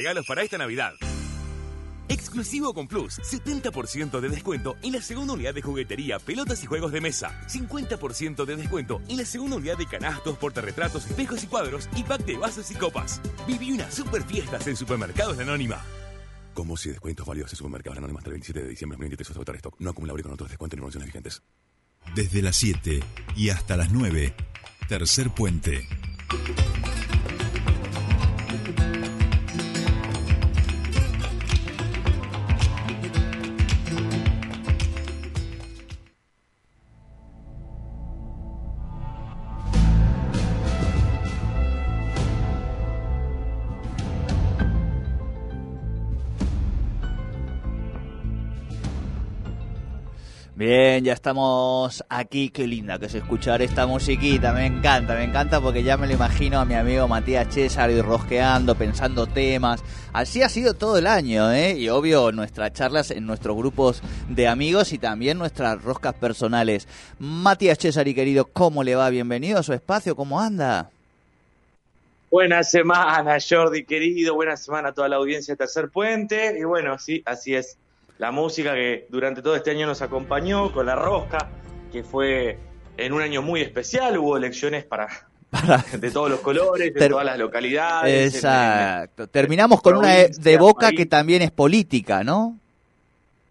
Regalos para esta Navidad. Exclusivo con Plus, 70% de descuento en la segunda unidad de juguetería, pelotas y juegos de mesa. 50% de descuento en la segunda unidad de canastos, portarretratos, espejos y cuadros y pack de vasos y copas. Viví unas super fiestas en Supermercados Anónima. Como si descuentos válidos en supermercados Anónima hasta el 27 de diciembre de 2023 hasta votar stock. No acumulable con otros descuentos ni promociones vigentes. Desde las 7 y hasta las 9, Tercer Puente. Bien, ya estamos aquí. Qué linda que es escuchar esta musiquita. Me encanta, me encanta porque ya me lo imagino a mi amigo Matías César y rosqueando, pensando temas. Así ha sido todo el año, ¿eh? Y obvio, nuestras charlas en nuestros grupos de amigos y también nuestras roscas personales. Matías César y querido, ¿cómo le va? Bienvenido a su espacio, ¿cómo anda? Buena semana, Jordi querido. Buena semana a toda la audiencia de Tercer Puente. Y bueno, sí, así es la música que durante todo este año nos acompañó con la rosca, que fue en un año muy especial, hubo elecciones para, de todos los colores, de todas las localidades. Exacto. Terminamos con una de, Boca que también es política, ¿no?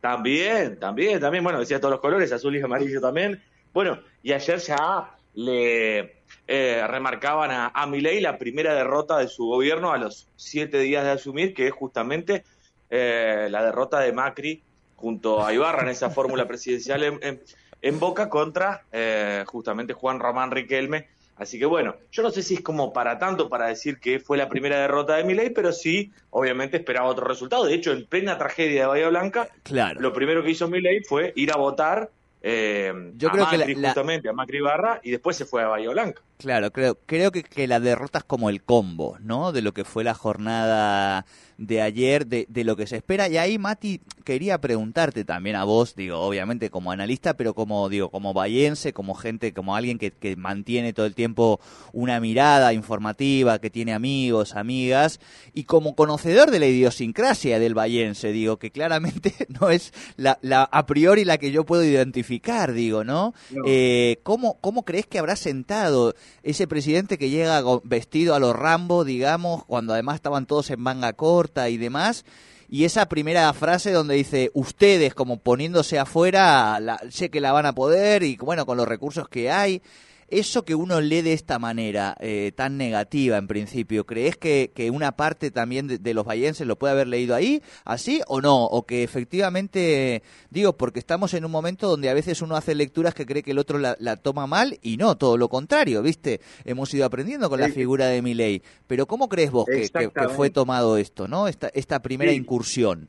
También, también, también, bueno, decía todos los colores, azul y amarillo también. Bueno, y ayer ya le eh, remarcaban a, a Milei la primera derrota de su gobierno a los siete días de asumir, que es justamente eh, la derrota de Macri junto a Ibarra en esa fórmula presidencial en, Boca contra eh, justamente Juan Román Riquelme. Así que bueno, yo no sé si es como para tanto para decir que fue la primera derrota de Milei, pero sí, obviamente esperaba otro resultado. De hecho, en plena tragedia de Bahía Blanca, claro. lo primero que hizo Milei fue ir a votar eh, Yo a creo Macri, que la, justamente, a Macri Barra, y después se fue a Bahía Blanca. Claro, creo, creo que, que la derrota es como el combo, ¿no? De lo que fue la jornada de ayer, de, de, lo que se espera. Y ahí, Mati, quería preguntarte también a vos, digo, obviamente como analista, pero como, digo, como bayense, como gente, como alguien que, que mantiene todo el tiempo una mirada informativa, que tiene amigos, amigas, y como conocedor de la idiosincrasia del bayense, digo, que claramente no es la, la a priori la que yo puedo identificar, digo, ¿no? No. Eh, ¿cómo, ¿Cómo crees que habrá sentado ese presidente que llega vestido a los Rambo, digamos, cuando además estaban todos en manga corta y demás? Y esa primera frase donde dice, ustedes como poniéndose afuera, la, sé que la van a poder y bueno, con los recursos que hay. Eso que uno lee de esta manera, eh, tan negativa en principio, ¿crees que, que una parte también de, de, los bayenses lo puede haber leído ahí, así o no? O que efectivamente, digo, porque estamos en un momento donde a veces uno hace lecturas que cree que el otro la, la toma mal y no, todo lo contrario, ¿viste? Hemos ido aprendiendo con sí. la figura de Milei. Pero ¿cómo crees vos que, que, que, fue tomado esto, no? Esta, esta primera sí. incursión.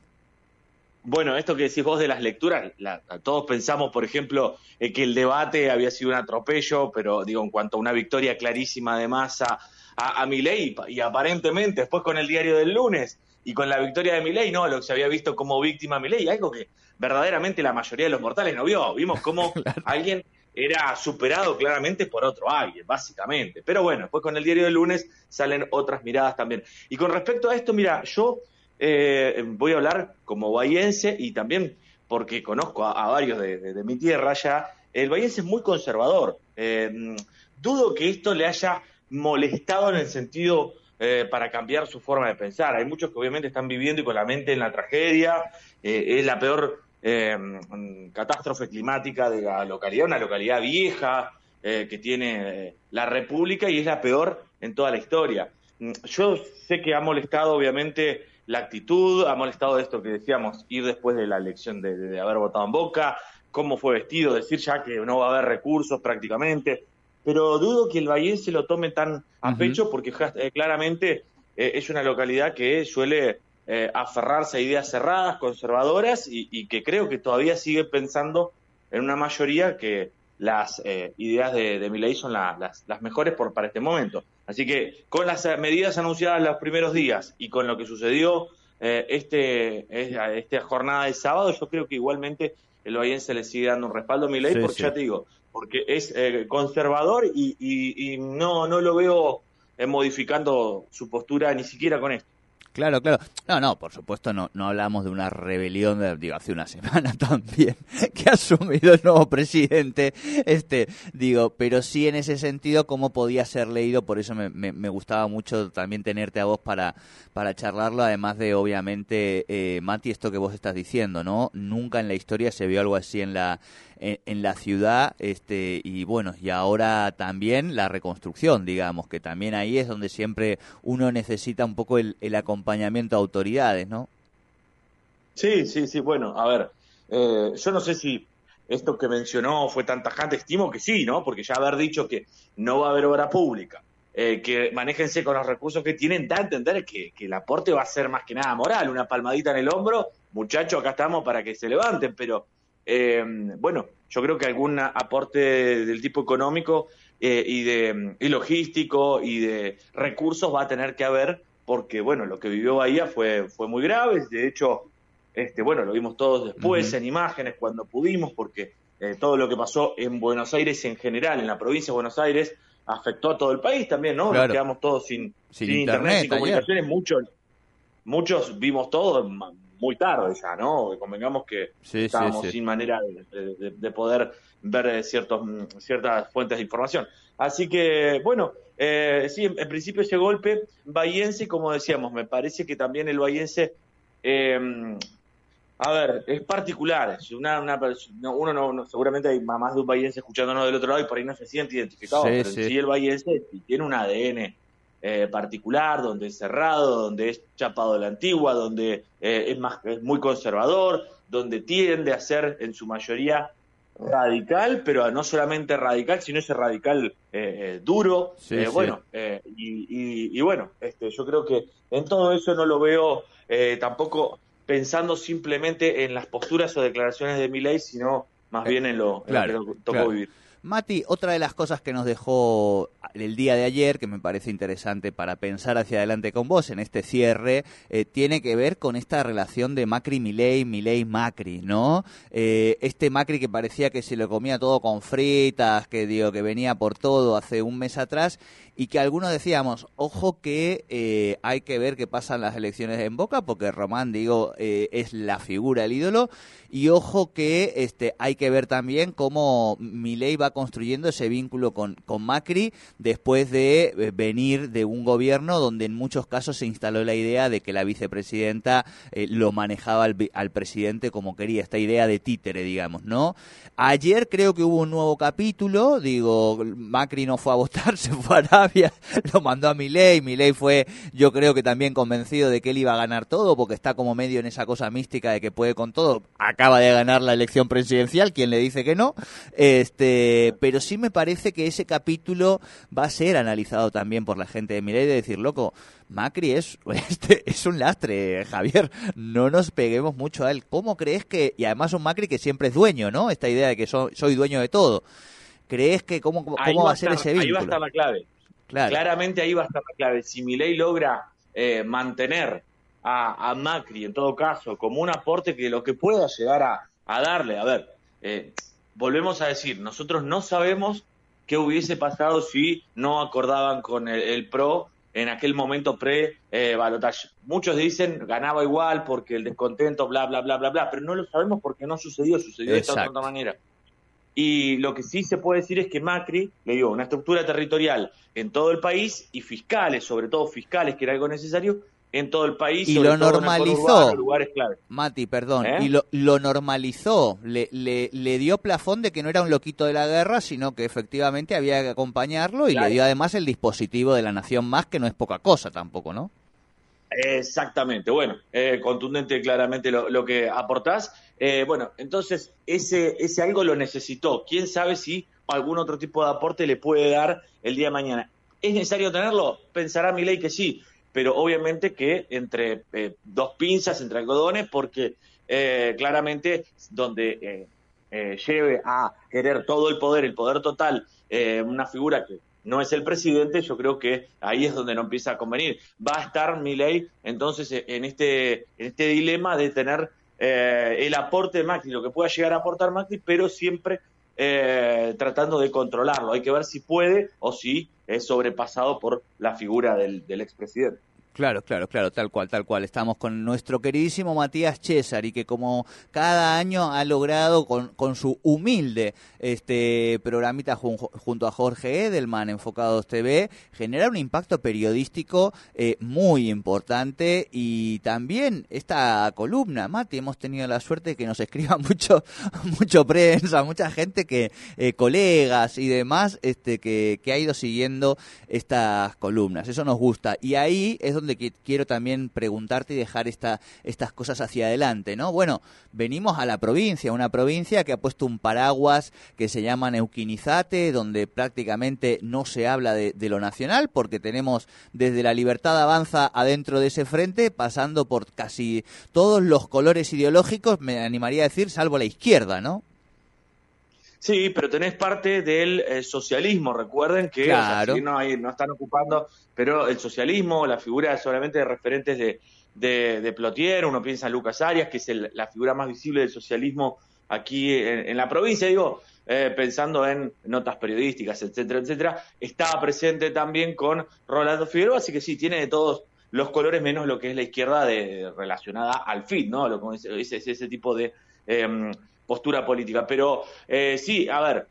Bueno, esto que decís vos de las lecturas, la, todos pensamos, por ejemplo, eh, que el debate había sido un atropello, pero digo, en cuanto a una victoria clarísima de masa a, a Milei, y aparentemente después con el diario del lunes y con la victoria de Milei, no, lo que se había visto como víctima Milei, algo que verdaderamente la mayoría de los mortales no vio. Vimos cómo claro. alguien era superado claramente por otro alguien, básicamente. Pero bueno, después con el diario del lunes salen otras miradas también. Y con respecto a esto, mira, yo eh, voy a hablar como bahiense y también porque conozco a, varios de, mi tierra ya, el bahiense es muy conservador. Eh, dudo que esto le haya molestado en el sentido eh, para cambiar su forma de pensar. Hay muchos que obviamente están viviendo y con la mente en la tragedia, es la peor catástrofe climática de la localidad, una localidad vieja que tiene la República y es la peor en toda la historia. Yo sé que ha molestado obviamente la actitud, ha molestado esto que decíamos, ir después de la elección de, haber votado en Boca, cómo fue vestido, decir ya que no va a haber recursos prácticamente, pero dudo que el Bahía se lo tome tan a uh -huh. pecho porque eh, claramente eh, es una localidad que suele eh, aferrarse a ideas cerradas, conservadoras y, y, que creo que todavía sigue pensando en una mayoría que las eh, ideas de, de Milei son la, las, las, mejores por, para este momento. Así que con las medidas anunciadas los primeros días y con lo que sucedió eh, este, esta jornada de sábado, yo creo que igualmente el Bahiense le sigue dando un respaldo a Milei, sí, porque sí. ya te digo, porque es eh, conservador y, y, y, no, no lo veo eh, modificando su postura ni siquiera con esto. Claro, claro. No, no, por supuesto no, no hablamos de una rebelión, de, digo, hace una semana también que ha asumido el nuevo presidente, este, digo, pero sí en ese sentido cómo podía ser leído, por eso me, me, gustaba mucho también tenerte a vos para, para charlarlo, además de obviamente, eh, Mati, esto que vos estás diciendo, ¿no? Nunca en la historia se vio algo así en la en, la ciudad este y bueno y ahora también la reconstrucción digamos que también ahí es donde siempre uno necesita un poco el, acompañamiento a autoridades no sí sí sí bueno a ver eh, yo no sé si esto que mencionó fue tan tajante estimo que sí no porque ya haber dicho que no va a haber obra pública eh, que manéjense con los recursos que tienen, da a entender que, que, el aporte va a ser más que nada moral, una palmadita en el hombro, muchachos, acá estamos para que se levanten, pero eh, bueno, yo creo que algún aporte del tipo económico eh, y de y logístico y de recursos va a tener que haber porque bueno lo que vivió Bahía fue fue muy grave. De hecho este bueno lo vimos todos después en imágenes cuando pudimos porque eh, todo lo que pasó en Buenos Aires en general en la provincia de Buenos Aires afectó a todo el país también no nos quedamos todos sin, sin, internet, sin comunicaciones. Muchos muchos vimos todo muy tarde ya, ¿no? Convengamos que estábamos sin manera de, poder ver eh, ciertos, mm, ciertas fuentes de información. Así que, bueno, eh, sí, en, principio ese golpe bahiense, como decíamos, me parece que también el bahiense, em, a ver, es particular. Una, una, uno no, seguramente hay más de un bahiense escuchándonos del otro lado y por ahí no se siente identificado, pero sí el bahiense tiene un ADN eh, particular, donde es cerrado, donde es chapado de la antigua, donde eh, es, más, es muy conservador, donde tiende a ser en su mayoría radical, pero no solamente radical, sino ese radical eh, duro. bueno, y, y, bueno, este, yo creo que en todo eso no lo veo tampoco pensando simplemente en las posturas o declaraciones de mi ley, sino más bien en lo, que tocó vivir. Mati, otra de las cosas que nos dejó el día de ayer, que me parece interesante para pensar hacia adelante con vos en este cierre, eh, tiene que ver con esta relación de Macri-Milei, Milei-Macri, ¿no? Eh, este Macri que parecía que se lo comía todo con fritas, que digo, que venía por todo hace un mes atrás, y que algunos decíamos, ojo que eh, hay que ver qué pasan las elecciones en Boca, porque Román, digo, eh, es la figura, el ídolo, y ojo que este, hay que ver también cómo Milei va construyendo ese vínculo con, con Macri después de eh, venir de un gobierno donde en muchos casos se instaló la idea de que la vicepresidenta lo manejaba al, al presidente como quería, esta idea de títere, digamos, ¿no? Ayer creo que hubo un nuevo capítulo, digo, Macri no fue a votar, se fue a lo mandó a Milei, Milei fue yo creo que también convencido de que él iba a ganar todo porque está como medio en esa cosa mística de que puede con todo, acaba de ganar la elección presidencial, quien le dice que no, este, pero sí me parece que ese capítulo va a ser analizado también por la gente de Milei de decir, loco, Macri es, este, es un lastre, Javier. No nos peguemos mucho a él. ¿Cómo crees que.? Y además un Macri que siempre es dueño, ¿no? Esta idea de que soy dueño de todo. ¿Crees que cómo, cómo va, a ser ese vínculo? Ahí va a estar la clave. Claramente ahí va a estar la clave. Si Milei logra eh, mantener a, Macri, en todo caso, como un aporte que lo que pueda llegar a, darle, a ver, eh, volvemos a decir, nosotros no sabemos qué hubiese pasado si no acordaban con el, PRO en aquel momento pre-balotaje. Eh, Muchos dicen ganaba igual porque el descontento, bla, bla, bla, bla, bla, pero no lo sabemos porque no sucedió, sucedió de esta otra manera. Y lo que sí se puede decir es que Macri le dio una estructura territorial en todo el país y fiscales, sobre todo fiscales, que era algo necesario, en todo el país. Y lo normalizó. lugares clave. Mati, perdón. ¿Eh? Y lo, lo normalizó. Le, le, le, dio plafón de que no era un loquito de la guerra, sino que efectivamente había que acompañarlo y le dio además el dispositivo de la nación más, que no es poca cosa tampoco, ¿no? Exactamente, bueno, eh, contundente claramente lo, lo que aportás. Eh, bueno, entonces ese, algo lo necesitó. ¿Quién sabe si algún otro tipo de aporte le puede dar el día de mañana? ¿Es necesario tenerlo? Pensará mi ley que sí, pero obviamente que entre eh, dos pinzas, entre algodones, porque claramente donde lleve a querer todo el poder, el poder total, una figura que no es el presidente, yo creo que ahí es donde no empieza a convenir. Va a estar ley, entonces en este, en este dilema de tener eh, el aporte de lo que pueda llegar a aportar Macri, pero siempre eh, tratando de controlarlo. Hay que ver si puede o si es sobrepasado por la figura del, del expresidente. Claro, claro, claro, tal cual, tal cual. Estamos con nuestro queridísimo Matías César y que como cada año ha logrado con, con su humilde este programita junto a Jorge Edelman, Enfocados TV, generar un impacto periodístico eh, muy importante y también esta columna, Mati, hemos tenido la suerte de que nos escriba mucho, mucho prensa, mucha gente que, eh, colegas y demás, este, que, que ha ido siguiendo estas columnas. Eso nos gusta. Y ahí es donde quiero también preguntarte y dejar esta, estas cosas hacia adelante, ¿no? Bueno, venimos a la provincia, una provincia que ha puesto un paraguas que se llama Neuquinizate, donde prácticamente no se habla de, lo nacional, porque tenemos desde la libertad avanza adentro de ese frente, pasando por casi todos los colores ideológicos, me animaría a decir, salvo la izquierda, ¿no? Sí, pero tenés parte del eh, socialismo. Recuerden que no, hay, no están ocupando, pero el socialismo, la figura solamente de referentes de, de, Plotier, uno piensa en Lucas Arias, que es la figura más visible del socialismo aquí en, la provincia, digo, eh, pensando en notas periodísticas, etcétera, etcétera, estaba presente también con Rolando Figueroa, así que sí, tiene de todos los colores menos lo que es la izquierda de, relacionada al FIT, ¿no? Lo, ese, ese, ese tipo de em, postura política. Pero eh, sí, a ver,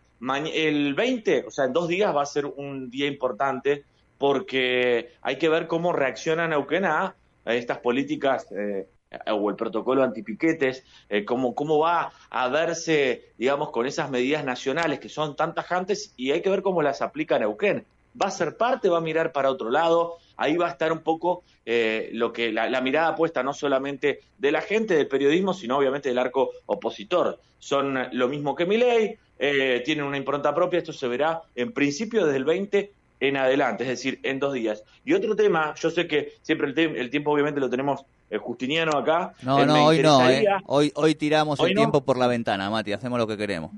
el 20, o sea, en dos días va a ser un día importante porque hay que ver cómo reacciona Neuquén a, estas políticas eh, o el protocolo antipiquetes, eh, cómo, cómo va a verse, digamos, con esas medidas nacionales que son tan tajantes y hay que ver cómo las aplica Neuquén. ¿Va a ser parte? ¿Va a mirar para otro lado? ahí va a estar un poco eh, lo que la, mirada puesta no solamente de la gente del periodismo, sino obviamente del arco opositor. Son lo mismo que Milei, eh, tienen una impronta propia, esto se verá en principio desde el 20 en adelante, es decir, en dos días. Y otro tema, yo sé que siempre el, tiempo obviamente lo tenemos eh, justiniano acá. No, no, hoy no, eh. hoy, hoy tiramos el tiempo por la ventana, Mati, hacemos lo que queremos.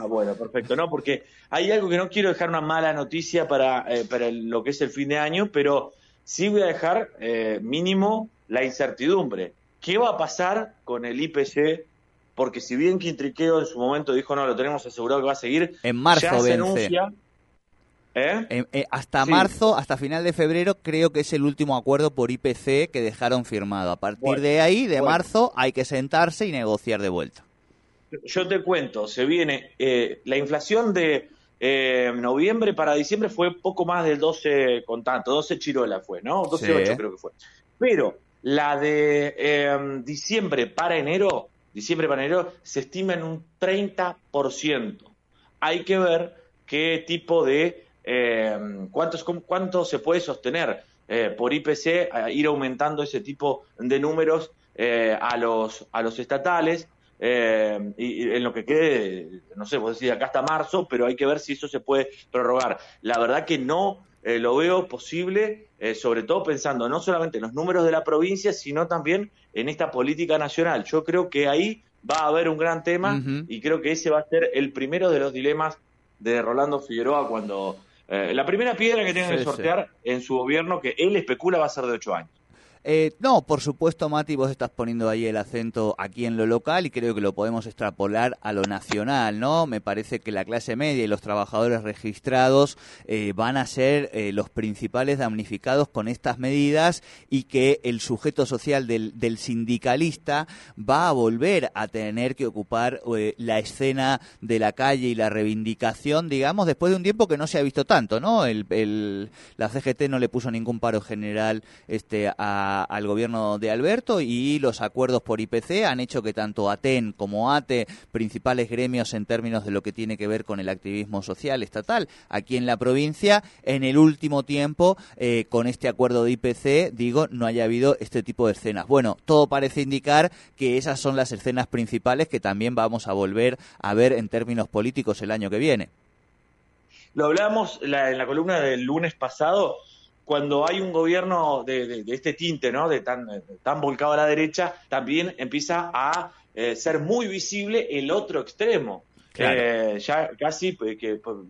Ah, bueno, perfecto, ¿no? Porque hay algo que no quiero dejar una mala noticia para, eh, para lo que es el fin de año, pero sí voy a dejar mínimo la incertidumbre. ¿Qué va a pasar con el IPC? Porque si bien Quintriqueo en su momento dijo, no, lo tenemos asegurado que va a seguir, en marzo ya se anuncia ¿Eh? Eh, hasta marzo, hasta final de febrero, creo que es el último acuerdo por IPC que dejaron firmado. A partir de ahí, de marzo, hay que sentarse y negociar de vuelta. Yo te cuento, se viene eh, la inflación de noviembre para diciembre fue poco más del 12 con tanto, 12 chirola fue, ¿no? 12.8 creo que fue. Pero la de diciembre para enero, diciembre para enero, se estima en un 30%. Hay que ver qué tipo de eh, ¿cuánto se puede sostener eh, por IPC, ir aumentando ese tipo de números eh, a, los, a los estatales. Eh, y, en lo que quede, no sé, vos decís acá hasta marzo, pero hay que ver si eso se puede prorrogar. La verdad que no lo veo posible, sobre todo pensando no solamente en los números de la provincia, sino también en esta política nacional. Yo creo que ahí va a haber un gran tema y creo que ese va a ser el primero de los dilemas de Rolando Figueroa cuando eh, la primera piedra que tiene que sortear en su gobierno, que él especula, va a ser de ocho años. Eh, no, por supuesto, Mati, vos estás poniendo ahí el acento aquí en lo local y creo que lo podemos extrapolar a lo nacional, ¿no? Me parece que la clase media y los trabajadores registrados eh, van a ser eh, los principales damnificados con estas medidas y que el sujeto social del, del sindicalista va a volver a tener que ocupar la escena de la calle y la reivindicación, digamos, después de un tiempo que no se ha visto tanto, ¿no? El, la CGT no le puso ningún paro general este, a al gobierno de Alberto y los acuerdos por IPC han hecho que tanto ATEN como ATE, principales gremios en términos de lo que tiene que ver con el activismo social estatal, aquí en la provincia, en el último tiempo, eh, con este acuerdo de IPC, digo, no haya habido este tipo de escenas. Bueno, todo parece indicar que esas son las escenas principales que también vamos a volver a ver en términos políticos el año que viene. Lo hablamos en la columna del lunes pasado cuando hay un gobierno de, este tinte, ¿no? De tan, tan volcado a la derecha, también empieza a eh, ser muy visible el otro extremo. Eh, ya casi pues, que por,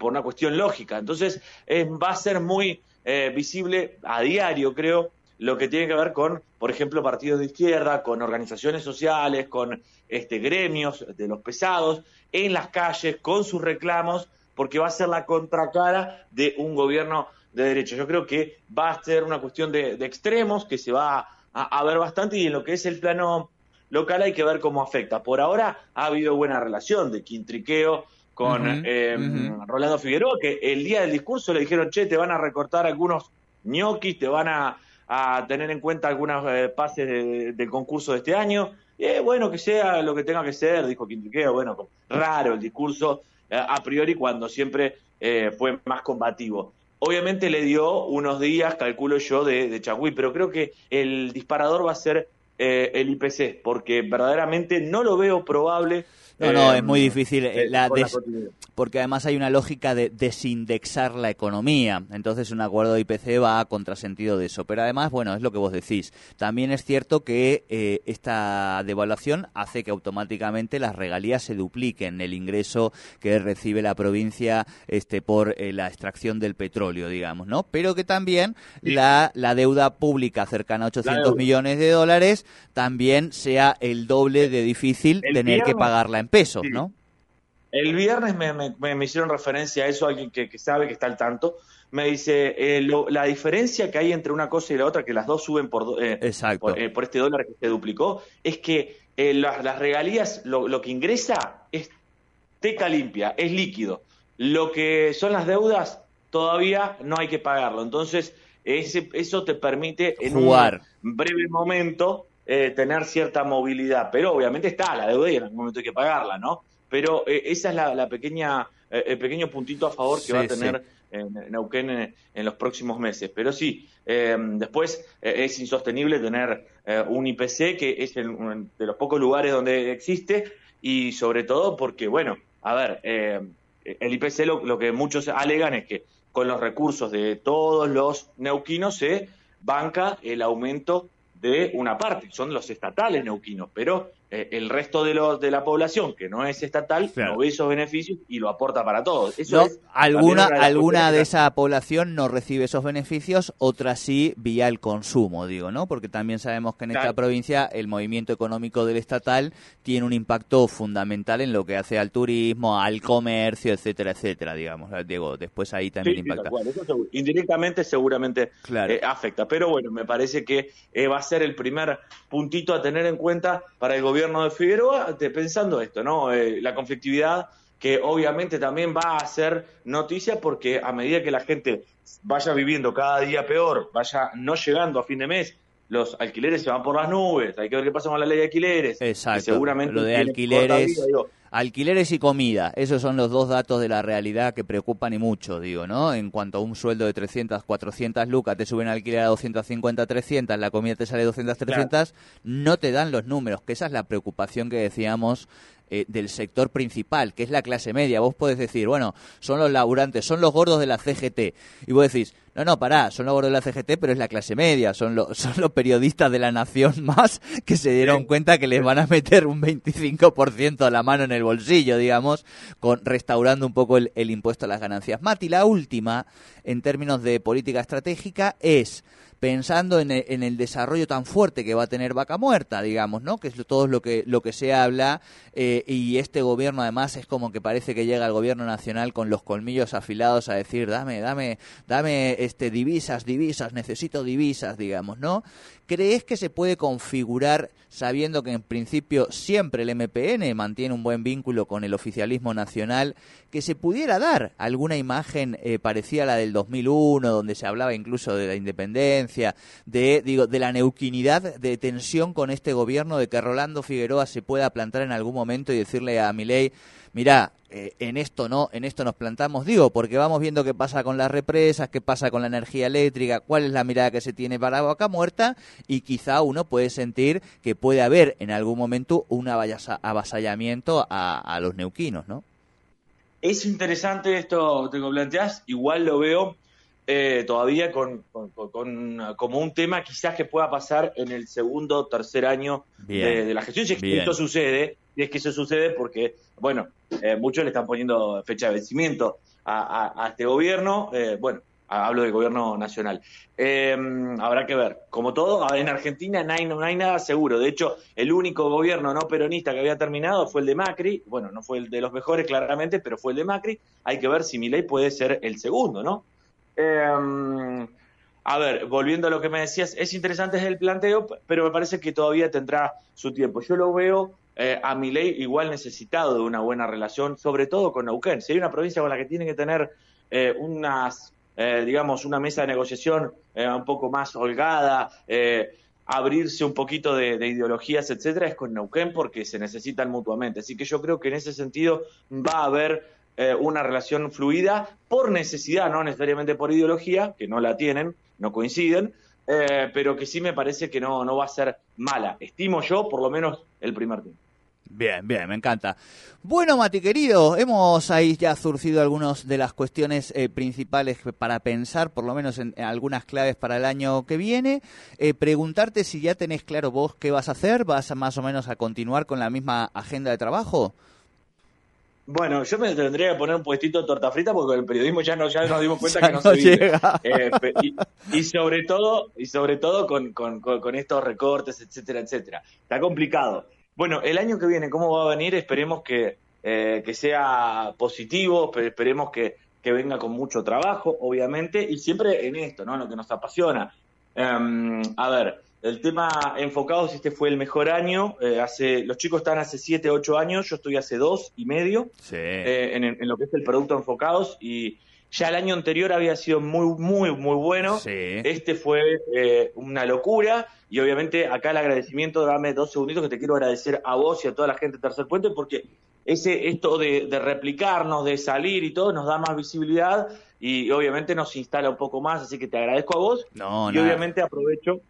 una cuestión lógica. Entonces, va a ser muy eh, visible a diario, creo, lo que tiene que ver con, por ejemplo, partidos de izquierda, con organizaciones sociales, con este, gremios de los pesados, en las calles, con sus reclamos, porque va a ser la contracara de un gobierno de derecha. Yo creo que va a ser una cuestión de, extremos que se va a, ver bastante y en lo que es el plano local hay que ver cómo afecta. Por ahora ha habido buena relación de Quintriqueo con eh, Rolando Figueroa, que el día del discurso le dijeron, che, te van a recortar algunos ñoquis, te van a, tener en cuenta algunas eh, pases del concurso de este año. Y bueno, que sea lo que tenga que ser, dijo Quintriqueo. Bueno, raro el discurso eh, a priori cuando siempre fue más combativo. Obviamente le dio unos días, calculo yo, de, de Chagüí, pero creo que el disparador va a ser eh, el IPC, porque verdaderamente no lo veo probable no, no, es muy em, difícil. Eh, la porque además hay una lógica de desindexar la economía. Entonces un acuerdo de IPC va a contrasentido de eso. Pero además, bueno, es lo que vos decís. También es cierto que eh, esta devaluación hace que automáticamente las regalías se dupliquen, el ingreso que recibe la provincia este, por eh, la extracción del petróleo, digamos, ¿no? Pero que también la, la deuda pública cercana a 800 millones de dólares también sea el doble de difícil tener que pagarla en pesos, ¿no? El viernes me, hicieron referencia a eso, alguien que, sabe que está al tanto. Me dice, eh, la diferencia que hay entre una cosa y la otra, que las dos suben por, eh, eh, por, este dólar que se duplicó, es que las, regalías, lo, que ingresa es teca limpia, es líquido. Lo que son las deudas, todavía no hay que pagarlo. Entonces, ese, eso te permite en un breve momento tener cierta movilidad. Pero obviamente está la deuda y en algún momento hay que pagarla, ¿no? pero eh, esa es la, pequeña, eh, el pequeño puntito a favor que va a tener Neuquén en, los próximos meses. Pero sí, eh, después es insostenible tener un IPC que es el, de los pocos lugares donde existe y sobre todo porque, bueno, a ver, el IPC lo, lo que muchos alegan es que con los recursos de todos los neuquinos se banca el aumento de una parte, son los estatales neuquinos, pero eh, el resto de, los, de la población que no es estatal no ve esos beneficios y lo aporta para todos. Eso alguna alguna de esa población no recibe esos beneficios, otra sí vía el consumo, digo, ¿no? Porque también sabemos que en esta provincia el movimiento económico del estatal tiene un impacto fundamental en lo que hace al turismo, al comercio, etcétera, etcétera, digamos. Diego, después ahí también impacta. indirectamente seguramente eh, afecta, pero bueno, me parece que eh, va a ser el primer puntito a tener en cuenta para el gobierno de Figueroa pensando esto, ¿no? Eh, la conflictividad que obviamente también va a ser noticia porque a medida que la gente vaya viviendo cada día peor, vaya no llegando a fin de mes, los alquileres se van por las nubes, hay que ver qué pasa con la ley de alquileres. Exacto. seguramente lo de alquileres. Alquileres y comida, esos son los dos datos de la realidad que preocupan y mucho, digo, ¿no? En cuanto a un sueldo de 300, 400 lucas, te suben alquiler a 250, 300, la comida te sale 200, 300, no te dan los números, que esa es la preocupación que decíamos eh, del sector principal, que es la clase media. Vos podés decir, bueno, son los laburantes, son los gordos de la CGT. Y vos decís, no, no, pará, son los gordos de la CGT, pero es la clase media, son, los son los periodistas de la nación más que se dieron cuenta que les van a meter un 25% a la mano en el bolsillo, digamos, con restaurando un poco el, el impuesto a las ganancias. Mati, la última, en términos de política estratégica, es pensando en el, desarrollo tan fuerte que va a tener Vaca Muerta, digamos, ¿no? Que es todo lo que, lo que se habla eh, y este gobierno además es como que parece que llega al gobierno nacional con los colmillos afilados a decir, dame, dame, dame este divisas, divisas, necesito divisas, digamos, ¿no? ¿Crees que se puede configurar sabiendo que en principio siempre el MPN mantiene un buen vínculo con el oficialismo nacional, que se pudiera dar alguna imagen eh, parecida a la del 2001, donde se hablaba incluso de la independencia, de, digo, de la neuquinidad, de tensión con este gobierno, de que Rolando Figueroa se pueda plantar en algún momento y decirle a Milei, mira, eh, en esto no, en esto nos plantamos, digo, porque vamos viendo qué pasa con las represas, qué pasa con la energía eléctrica, cuál es la mirada que se tiene para Vaca Muerta y quizá uno puede sentir que puede haber en algún momento un avasallamiento a, los neuquinos, ¿no? Es interesante esto que planteás, igual lo veo eh, todavía con, como un tema quizás que pueda pasar en el segundo o tercer año de, la gestión, si esto sucede, y es que eso sucede porque, bueno, eh, muchos le están poniendo fecha de vencimiento a, este gobierno, eh, bueno, hablo del gobierno nacional. Eh, habrá que ver. Como todo, en Argentina no hay, no hay nada seguro. De hecho, el único gobierno no peronista que había terminado fue el de Macri. Bueno, no fue el de los mejores, claramente, pero fue el de Macri. Hay que ver si Milei puede ser el segundo, ¿no? Eh, a ver, volviendo a lo que me decías, es interesante el planteo, pero me parece que todavía tendrá su tiempo. Yo lo veo eh, a mi ley igual necesitado de una buena relación, sobre todo con Neuquén. Si hay una provincia con la que tiene que tener eh, unas, eh, digamos, una mesa de negociación un poco más holgada, abrirse un poquito de, de, ideologías, etcétera, es con Neuquén porque se necesitan mutuamente. Así que yo creo que en ese sentido va a haber una relación fluida por necesidad, no necesariamente por ideología, que no la tienen, no coinciden, eh, pero que sí me parece que no, no va a ser mala. Estimo yo, por lo menos, el primer tiempo. Bien, bien, me encanta. Bueno, Mati querido, hemos ahí ya surcido algunas de las cuestiones eh, principales para pensar, por lo menos en, algunas claves para el año que viene. Eh, preguntarte si ya tenés claro vos qué vas a hacer, vas a, más o menos a continuar con la misma agenda de trabajo. Bueno, yo me tendría que poner un puestito de torta frita porque el periodismo ya, no, ya nos dimos cuenta que no, se vive. Eh, y, sobre todo, y sobre todo con, con, estos recortes, etcétera, etcétera. Está complicado. Bueno, el año que viene, ¿cómo va a venir? Esperemos que, eh, que sea positivo, esperemos que, que, venga con mucho trabajo, obviamente, y siempre en esto, ¿no? Lo que nos apasiona. Em, a ver, el tema enfocados, este fue el mejor año. Eh, hace, los chicos están hace 7, 8 años, yo estoy hace dos y medio eh, en, lo que es el producto enfocados y ya el año anterior había sido muy, muy, muy bueno. Este fue eh, una locura y obviamente acá el agradecimiento, dame dos segunditos que te quiero agradecer a vos y a toda la gente de Tercer Puente porque ese esto de, replicarnos, de salir y todo nos da más visibilidad y obviamente nos instala un poco más, así que te agradezco a vos y obviamente aprovecho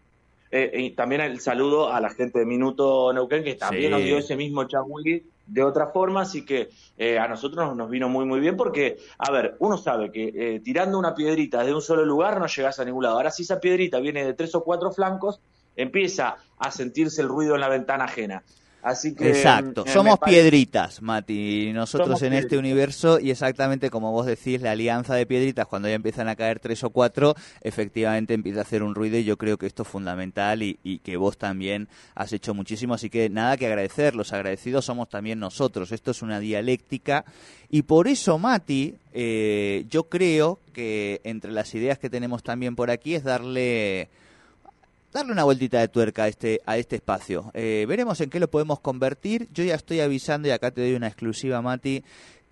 eh, y también el saludo a la gente de Minuto Neuquén, que también nos dio ese mismo chagüí de otra forma, así que eh, a nosotros nos vino muy muy bien porque, a ver, uno sabe que eh, tirando una piedrita de un solo lugar no llegas a ningún lado. Ahora si esa piedrita viene de tres o cuatro flancos, empieza a sentirse el ruido en la ventana ajena. Así que, Exacto, somos piedritas, Mati, nosotros en este universo y exactamente como vos decís, la alianza de piedritas, cuando ya empiezan a caer tres o cuatro, efectivamente empieza a hacer un ruido y yo creo que esto es fundamental y, que vos también has hecho muchísimo, así que nada que agradecer, los agradecidos somos también nosotros, esto es una dialéctica. Y por eso, Mati, eh, yo creo que entre las ideas que tenemos también por aquí es darle darle una vueltita de tuerca a este, a este espacio. Eh, veremos en qué lo podemos convertir. Yo ya estoy avisando y acá te doy una exclusiva, Mati,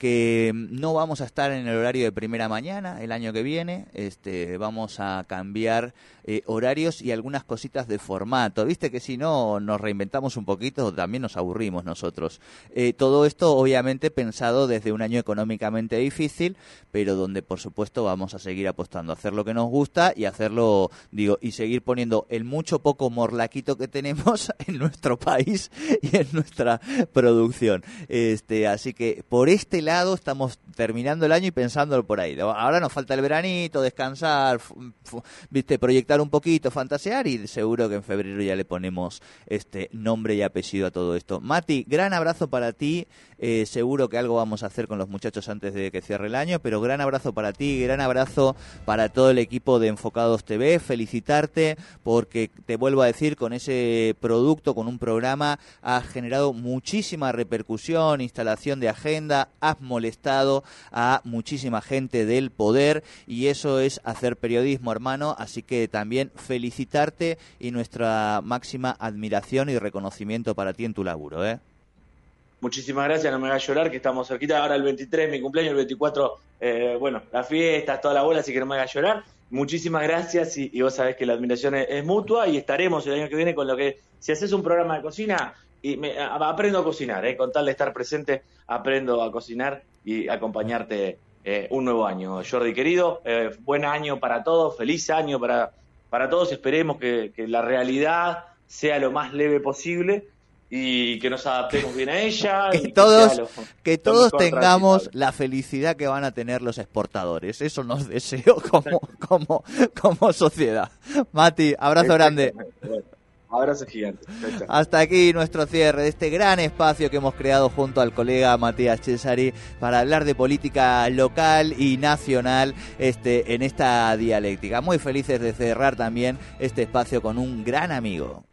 que no vamos a estar en el horario de primera mañana el año que viene, este, vamos a cambiar eh, horarios y algunas cositas de formato. Viste que si no nos reinventamos un poquito, también nos aburrimos nosotros. Eh, todo esto obviamente pensado desde un año económicamente difícil, pero donde por supuesto vamos a seguir apostando a hacer lo que nos gusta y hacerlo, digo, y seguir poniendo el mucho poco morlaquito que tenemos en nuestro país y en nuestra producción. Este, así que por este lado estamos terminando el año y pensándolo por ahí. Ahora nos falta el veranito, descansar, viste, proyectar un poquito, fantasear y seguro que en febrero ya le ponemos este nombre y apellido a todo esto. Mati, gran abrazo para ti. Eh, seguro que algo vamos a hacer con los muchachos antes de que cierre el año, pero gran abrazo para ti, gran abrazo para todo el equipo de Enfocados TV. Felicitarte porque te vuelvo a decir, con ese producto, con un programa, has generado muchísima repercusión, instalación de agenda, has molestado a muchísima gente del poder y eso es hacer periodismo, hermano. Así que también felicitarte y nuestra máxima admiración y reconocimiento para ti en tu laburo. ¿eh? Muchísimas gracias, no me hagas llorar, que estamos cerquita. Ahora el 23, mi cumpleaños, el 24, eh, bueno, las fiestas, toda la bola, así que no me hagas llorar. Muchísimas gracias y, vos sabés que la admiración es, mutua y estaremos el año que viene con lo que, si haces un programa de cocina, y me, aprendo a cocinar, ¿eh? con tal de estar presente, aprendo a cocinar y acompañarte eh, un nuevo año. Jordi querido, eh, buen año para todos, feliz año para, para todos, esperemos que, la realidad sea lo más leve posible y que nos adaptemos bien a ella. Que todos, que todos tengamos la felicidad que van a tener los exportadores. Eso nos deseo como, como, como sociedad. Mati, abrazo grande. Abrazo gigante. Hasta aquí nuestro cierre de este gran espacio que hemos creado junto al colega Matías Cesari para hablar de política local y nacional este, en esta dialéctica. Muy felices de cerrar también este espacio con un gran amigo.